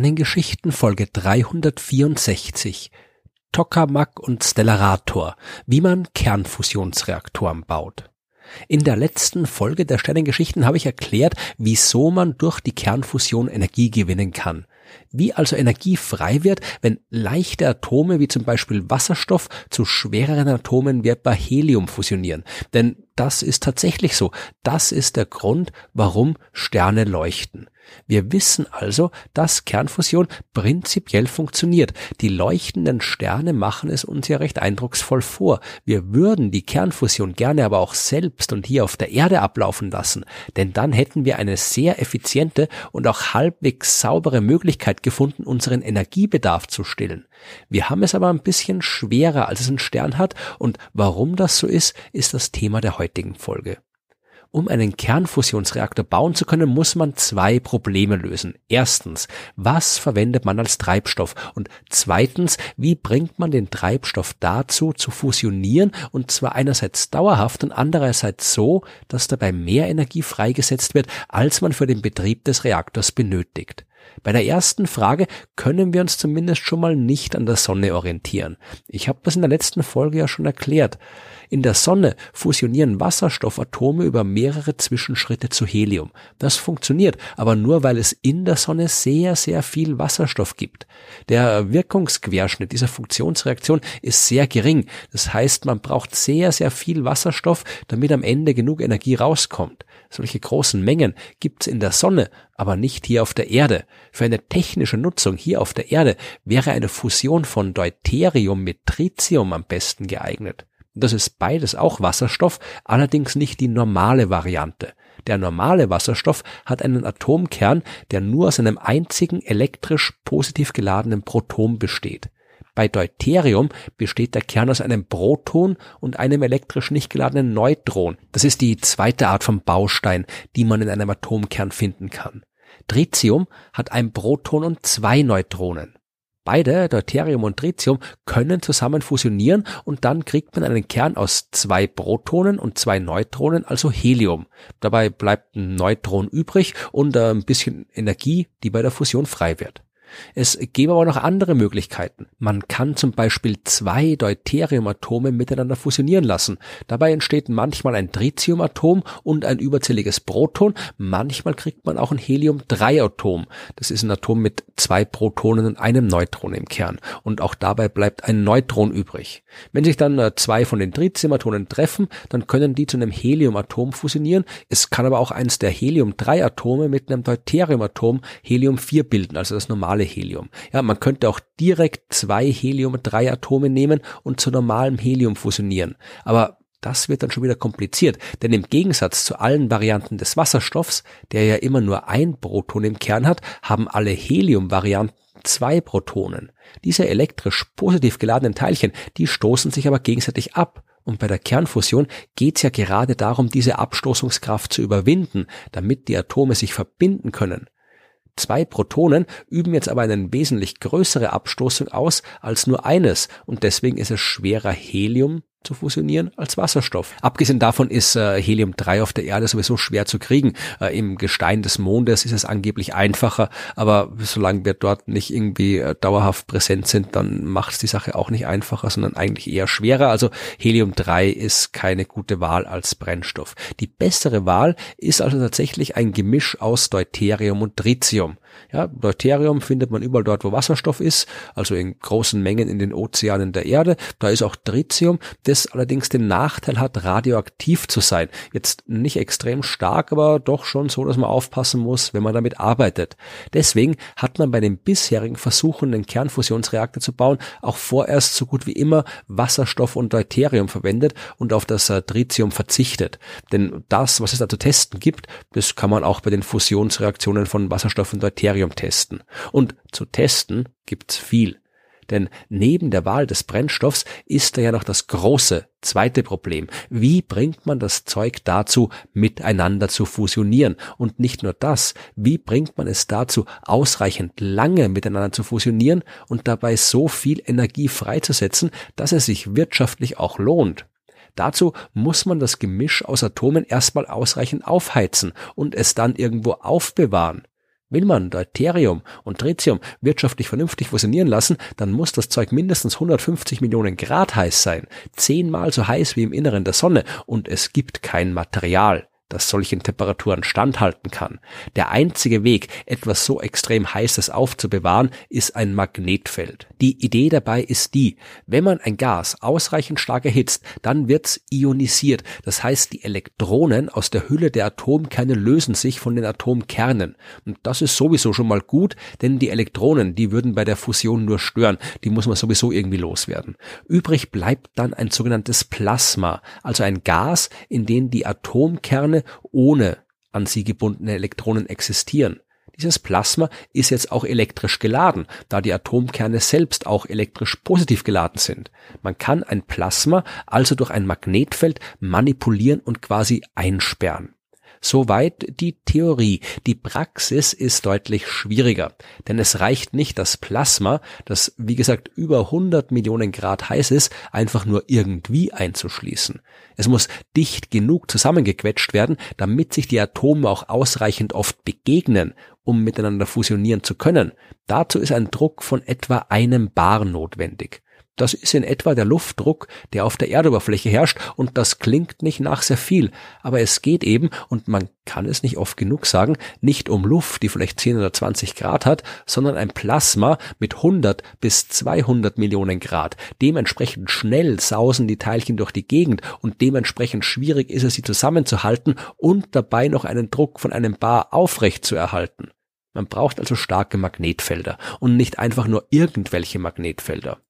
Sternengeschichten Folge 364 Tokamak und Stellarator, wie man Kernfusionsreaktoren baut. In der letzten Folge der Sternengeschichten habe ich erklärt, wieso man durch die Kernfusion Energie gewinnen kann. Wie also Energie frei wird, wenn leichte Atome wie zum Beispiel Wasserstoff zu schwereren Atomen wie etwa Helium fusionieren. Denn das ist tatsächlich so. Das ist der Grund, warum Sterne leuchten. Wir wissen also, dass Kernfusion prinzipiell funktioniert. Die leuchtenden Sterne machen es uns ja recht eindrucksvoll vor. Wir würden die Kernfusion gerne aber auch selbst und hier auf der Erde ablaufen lassen, denn dann hätten wir eine sehr effiziente und auch halbwegs saubere Möglichkeit gefunden, unseren Energiebedarf zu stillen. Wir haben es aber ein bisschen schwerer, als es ein Stern hat, und warum das so ist, ist das Thema der heutigen Folge. Um einen Kernfusionsreaktor bauen zu können, muss man zwei Probleme lösen. Erstens, was verwendet man als Treibstoff? Und zweitens, wie bringt man den Treibstoff dazu, zu fusionieren und zwar einerseits dauerhaft und andererseits so, dass dabei mehr Energie freigesetzt wird, als man für den Betrieb des Reaktors benötigt. Bei der ersten Frage können wir uns zumindest schon mal nicht an der Sonne orientieren. Ich habe das in der letzten Folge ja schon erklärt. In der Sonne fusionieren Wasserstoffatome über mehrere Zwischenschritte zu Helium. Das funktioniert, aber nur weil es in der Sonne sehr, sehr viel Wasserstoff gibt. Der Wirkungsquerschnitt dieser Funktionsreaktion ist sehr gering. Das heißt, man braucht sehr, sehr viel Wasserstoff, damit am Ende genug Energie rauskommt. Solche großen Mengen gibt's in der Sonne, aber nicht hier auf der Erde. Für eine technische Nutzung hier auf der Erde wäre eine Fusion von Deuterium mit Tritium am besten geeignet. Das ist beides auch Wasserstoff, allerdings nicht die normale Variante. Der normale Wasserstoff hat einen Atomkern, der nur aus einem einzigen elektrisch positiv geladenen Proton besteht. Bei Deuterium besteht der Kern aus einem Proton und einem elektrisch nicht geladenen Neutron. Das ist die zweite Art von Baustein, die man in einem Atomkern finden kann. Tritium hat ein Proton und zwei Neutronen. Beide, Deuterium und Tritium, können zusammen fusionieren und dann kriegt man einen Kern aus zwei Protonen und zwei Neutronen, also Helium. Dabei bleibt ein Neutron übrig und äh, ein bisschen Energie, die bei der Fusion frei wird. Es gäbe aber noch andere Möglichkeiten. Man kann zum Beispiel zwei Deuteriumatome miteinander fusionieren lassen. Dabei entsteht manchmal ein Tritiumatom und ein überzähliges Proton. Manchmal kriegt man auch ein Helium-3-Atom. Das ist ein Atom mit zwei Protonen und einem Neutron im Kern. Und auch dabei bleibt ein Neutron übrig. Wenn sich dann äh, zwei von den Tritiumatomen treffen, dann können die zu einem Heliumatom fusionieren. Es kann aber auch eins der Helium-3-Atome mit einem Deuteriumatom Helium-4 bilden, also das normale normale Helium. Ja, man könnte auch direkt zwei Helium-3-Atome nehmen und zu normalem Helium fusionieren. Aber das wird dann schon wieder kompliziert, denn im Gegensatz zu allen Varianten des Wasserstoffs, der ja immer nur ein Proton im Kern hat, haben alle Helium-Varianten zwei Protonen. Diese elektrisch positiv geladenen Teilchen, die stoßen sich aber gegenseitig ab. Und bei der Kernfusion geht es ja gerade darum, diese Abstoßungskraft zu überwinden, damit die Atome sich verbinden können. Zwei Protonen üben jetzt aber eine wesentlich größere Abstoßung aus als nur eines und deswegen ist es schwerer Helium zu fusionieren als Wasserstoff. Abgesehen davon ist äh, Helium-3 auf der Erde sowieso schwer zu kriegen. Äh, Im Gestein des Mondes ist es angeblich einfacher, aber solange wir dort nicht irgendwie äh, dauerhaft präsent sind, dann macht es die Sache auch nicht einfacher, sondern eigentlich eher schwerer. Also Helium-3 ist keine gute Wahl als Brennstoff. Die bessere Wahl ist also tatsächlich ein Gemisch aus Deuterium und Tritium. Ja, Deuterium findet man überall dort, wo Wasserstoff ist, also in großen Mengen in den Ozeanen der Erde. Da ist auch Tritium, das allerdings den Nachteil hat, radioaktiv zu sein. Jetzt nicht extrem stark, aber doch schon so, dass man aufpassen muss, wenn man damit arbeitet. Deswegen hat man bei den bisherigen Versuchen, einen Kernfusionsreaktor zu bauen, auch vorerst so gut wie immer Wasserstoff und Deuterium verwendet und auf das äh, Tritium verzichtet. Denn das, was es da zu testen gibt, das kann man auch bei den Fusionsreaktionen von Wasserstoff und Deuterium Kriterium testen. Und zu testen gibt's viel. Denn neben der Wahl des Brennstoffs ist da ja noch das große zweite Problem. Wie bringt man das Zeug dazu, miteinander zu fusionieren? Und nicht nur das, wie bringt man es dazu, ausreichend lange miteinander zu fusionieren und dabei so viel Energie freizusetzen, dass es sich wirtschaftlich auch lohnt? Dazu muss man das Gemisch aus Atomen erstmal ausreichend aufheizen und es dann irgendwo aufbewahren. Will man Deuterium und Tritium wirtschaftlich vernünftig fusionieren lassen, dann muss das Zeug mindestens 150 Millionen Grad heiß sein, zehnmal so heiß wie im Inneren der Sonne, und es gibt kein Material das solchen Temperaturen standhalten kann. Der einzige Weg, etwas so extrem Heißes aufzubewahren, ist ein Magnetfeld. Die Idee dabei ist die, wenn man ein Gas ausreichend stark erhitzt, dann wird's ionisiert. Das heißt, die Elektronen aus der Hülle der Atomkerne lösen sich von den Atomkernen. Und das ist sowieso schon mal gut, denn die Elektronen, die würden bei der Fusion nur stören. Die muss man sowieso irgendwie loswerden. Übrig bleibt dann ein sogenanntes Plasma, also ein Gas, in dem die Atomkerne ohne an sie gebundene Elektronen existieren. Dieses Plasma ist jetzt auch elektrisch geladen, da die Atomkerne selbst auch elektrisch positiv geladen sind. Man kann ein Plasma also durch ein Magnetfeld manipulieren und quasi einsperren. Soweit die Theorie. Die Praxis ist deutlich schwieriger, denn es reicht nicht, das Plasma, das wie gesagt über 100 Millionen Grad heiß ist, einfach nur irgendwie einzuschließen. Es muss dicht genug zusammengequetscht werden, damit sich die Atome auch ausreichend oft begegnen, um miteinander fusionieren zu können. Dazu ist ein Druck von etwa einem Bar notwendig. Das ist in etwa der Luftdruck, der auf der Erdoberfläche herrscht und das klingt nicht nach sehr viel, aber es geht eben, und man kann es nicht oft genug sagen, nicht um Luft, die vielleicht 10 oder 20 Grad hat, sondern ein Plasma mit 100 bis 200 Millionen Grad. Dementsprechend schnell sausen die Teilchen durch die Gegend und dementsprechend schwierig ist es, sie zusammenzuhalten und dabei noch einen Druck von einem Bar aufrecht zu erhalten. Man braucht also starke Magnetfelder und nicht einfach nur irgendwelche Magnetfelder.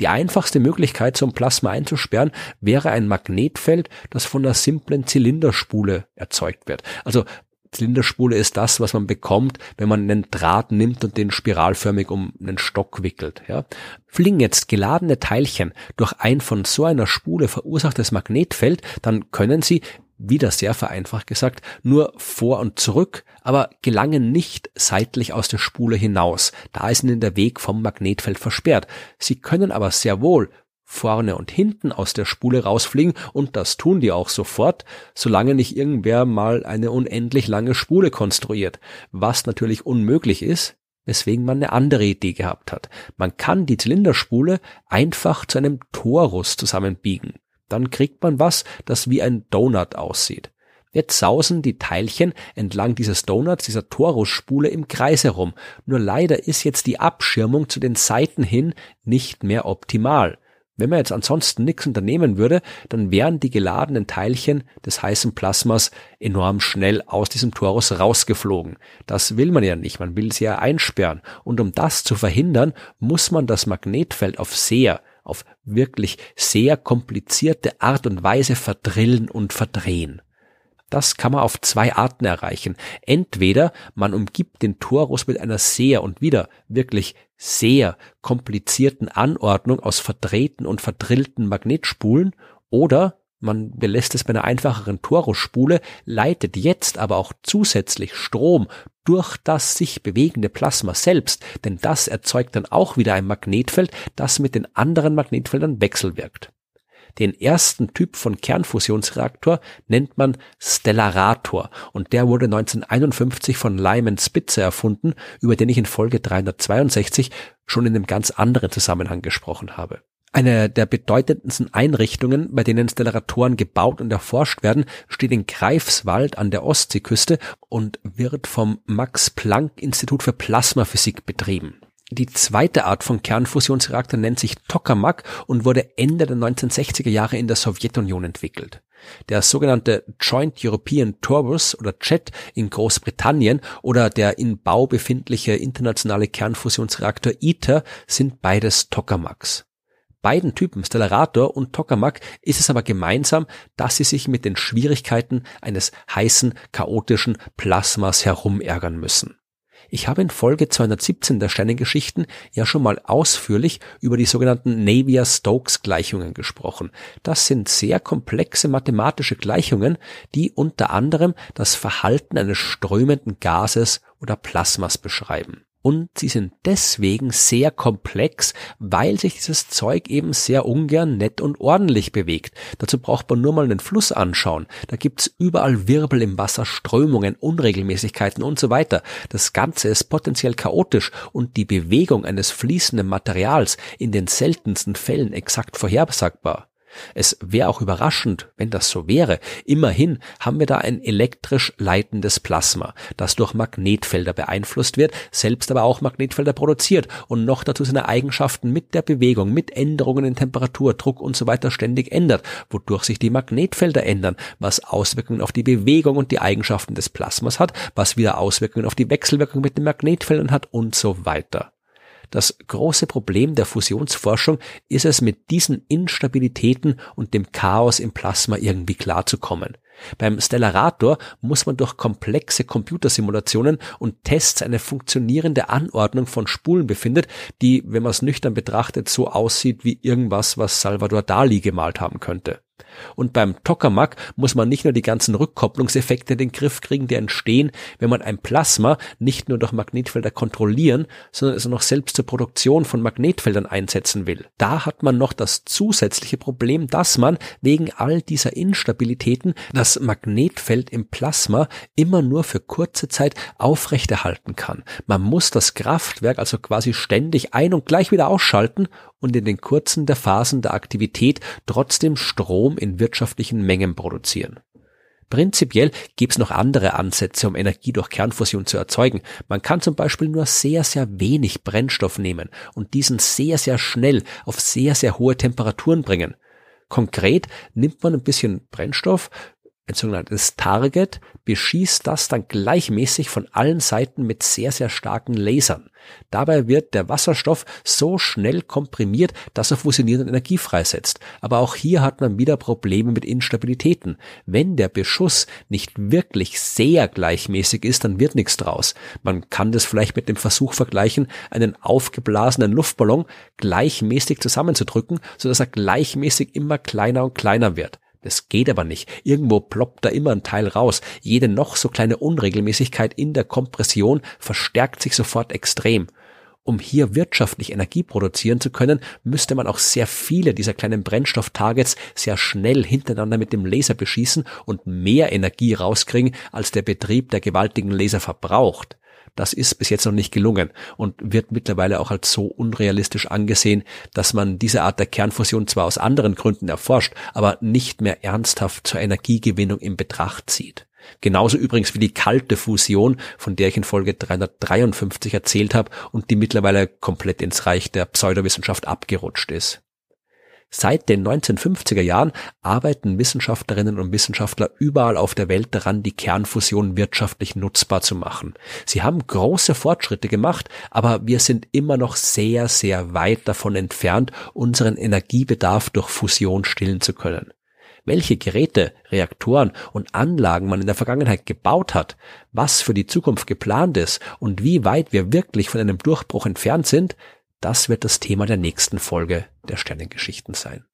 Die einfachste Möglichkeit, so ein Plasma einzusperren, wäre ein Magnetfeld, das von einer simplen Zylinderspule erzeugt wird. Also Zylinderspule ist das, was man bekommt, wenn man einen Draht nimmt und den spiralförmig um einen Stock wickelt. Ja. Fliegen jetzt geladene Teilchen durch ein von so einer Spule verursachtes Magnetfeld, dann können sie wieder sehr vereinfacht gesagt, nur vor und zurück, aber gelangen nicht seitlich aus der Spule hinaus. Da ist ihnen der Weg vom Magnetfeld versperrt. Sie können aber sehr wohl vorne und hinten aus der Spule rausfliegen und das tun die auch sofort, solange nicht irgendwer mal eine unendlich lange Spule konstruiert, was natürlich unmöglich ist, weswegen man eine andere Idee gehabt hat. Man kann die Zylinderspule einfach zu einem Torus zusammenbiegen dann kriegt man was, das wie ein Donut aussieht. Jetzt sausen die Teilchen entlang dieses Donuts, dieser Torusspule im Kreis herum. Nur leider ist jetzt die Abschirmung zu den Seiten hin nicht mehr optimal. Wenn man jetzt ansonsten nichts unternehmen würde, dann wären die geladenen Teilchen des heißen Plasmas enorm schnell aus diesem Torus rausgeflogen. Das will man ja nicht, man will sie ja einsperren. Und um das zu verhindern, muss man das Magnetfeld auf sehr, auf wirklich sehr komplizierte Art und Weise verdrillen und verdrehen. Das kann man auf zwei Arten erreichen. Entweder man umgibt den Torus mit einer sehr und wieder wirklich sehr komplizierten Anordnung aus verdrehten und verdrillten Magnetspulen oder man belässt es bei einer einfacheren Torusspule, leitet jetzt aber auch zusätzlich Strom durch das sich bewegende Plasma selbst, denn das erzeugt dann auch wieder ein Magnetfeld, das mit den anderen Magnetfeldern wechselwirkt. Den ersten Typ von Kernfusionsreaktor nennt man Stellarator und der wurde 1951 von Lyman Spitzer erfunden, über den ich in Folge 362 schon in einem ganz anderen Zusammenhang gesprochen habe. Eine der bedeutendsten Einrichtungen, bei denen Stellaratoren gebaut und erforscht werden, steht in Greifswald an der Ostseeküste und wird vom Max Planck Institut für Plasmaphysik betrieben. Die zweite Art von Kernfusionsreaktor nennt sich Tokamak und wurde Ende der 1960er Jahre in der Sowjetunion entwickelt. Der sogenannte Joint European Turbus oder JET in Großbritannien oder der in Bau befindliche internationale Kernfusionsreaktor ITER sind beides Tokamaks beiden Typen, Stellarator und Tokamak, ist es aber gemeinsam, dass sie sich mit den Schwierigkeiten eines heißen, chaotischen Plasmas herumärgern müssen. Ich habe in Folge 217 der Sternengeschichten ja schon mal ausführlich über die sogenannten Navier-Stokes-Gleichungen gesprochen. Das sind sehr komplexe mathematische Gleichungen, die unter anderem das Verhalten eines strömenden Gases oder Plasmas beschreiben. Und sie sind deswegen sehr komplex, weil sich dieses Zeug eben sehr ungern nett und ordentlich bewegt. Dazu braucht man nur mal einen Fluss anschauen. Da gibt's überall Wirbel im Wasser, Strömungen, Unregelmäßigkeiten und so weiter. Das Ganze ist potenziell chaotisch und die Bewegung eines fließenden Materials in den seltensten Fällen exakt vorhersagbar. Es wäre auch überraschend, wenn das so wäre. Immerhin haben wir da ein elektrisch leitendes Plasma, das durch Magnetfelder beeinflusst wird, selbst aber auch Magnetfelder produziert und noch dazu seine Eigenschaften mit der Bewegung, mit Änderungen in Temperatur, Druck und so weiter ständig ändert, wodurch sich die Magnetfelder ändern, was Auswirkungen auf die Bewegung und die Eigenschaften des Plasmas hat, was wieder Auswirkungen auf die Wechselwirkung mit den Magnetfeldern hat und so weiter. Das große Problem der Fusionsforschung ist es, mit diesen Instabilitäten und dem Chaos im Plasma irgendwie klarzukommen. Beim Stellarator muss man durch komplexe Computersimulationen und Tests eine funktionierende Anordnung von Spulen befindet, die, wenn man es nüchtern betrachtet, so aussieht wie irgendwas, was Salvador Dali gemalt haben könnte. Und beim Tokamak muss man nicht nur die ganzen Rückkopplungseffekte in den Griff kriegen, die entstehen, wenn man ein Plasma nicht nur durch Magnetfelder kontrollieren, sondern es auch noch selbst zur Produktion von Magnetfeldern einsetzen will. Da hat man noch das zusätzliche Problem, dass man wegen all dieser Instabilitäten das Magnetfeld im Plasma immer nur für kurze Zeit aufrechterhalten kann. Man muss das Kraftwerk also quasi ständig ein- und gleich wieder ausschalten und in den kurzen der Phasen der Aktivität trotzdem Strom in wirtschaftlichen Mengen produzieren. Prinzipiell gibt es noch andere Ansätze, um Energie durch Kernfusion zu erzeugen. Man kann zum Beispiel nur sehr, sehr wenig Brennstoff nehmen und diesen sehr, sehr schnell auf sehr, sehr hohe Temperaturen bringen. Konkret nimmt man ein bisschen Brennstoff, ein sogenanntes Target, beschießt das dann gleichmäßig von allen Seiten mit sehr, sehr starken Lasern. Dabei wird der Wasserstoff so schnell komprimiert, dass er fusionierende Energie freisetzt. Aber auch hier hat man wieder Probleme mit Instabilitäten. Wenn der Beschuss nicht wirklich sehr gleichmäßig ist, dann wird nichts draus. Man kann das vielleicht mit dem Versuch vergleichen, einen aufgeblasenen Luftballon gleichmäßig zusammenzudrücken, sodass er gleichmäßig immer kleiner und kleiner wird. Das geht aber nicht. Irgendwo ploppt da immer ein Teil raus. Jede noch so kleine Unregelmäßigkeit in der Kompression verstärkt sich sofort extrem. Um hier wirtschaftlich Energie produzieren zu können, müsste man auch sehr viele dieser kleinen Brennstofftargets sehr schnell hintereinander mit dem Laser beschießen und mehr Energie rauskriegen, als der Betrieb der gewaltigen Laser verbraucht. Das ist bis jetzt noch nicht gelungen und wird mittlerweile auch als so unrealistisch angesehen, dass man diese Art der Kernfusion zwar aus anderen Gründen erforscht, aber nicht mehr ernsthaft zur Energiegewinnung in Betracht zieht. Genauso übrigens wie die kalte Fusion, von der ich in Folge 353 erzählt habe und die mittlerweile komplett ins Reich der Pseudowissenschaft abgerutscht ist. Seit den 1950er Jahren arbeiten Wissenschaftlerinnen und Wissenschaftler überall auf der Welt daran, die Kernfusion wirtschaftlich nutzbar zu machen. Sie haben große Fortschritte gemacht, aber wir sind immer noch sehr, sehr weit davon entfernt, unseren Energiebedarf durch Fusion stillen zu können. Welche Geräte, Reaktoren und Anlagen man in der Vergangenheit gebaut hat, was für die Zukunft geplant ist und wie weit wir wirklich von einem Durchbruch entfernt sind, das wird das Thema der nächsten Folge der Sternengeschichten sein.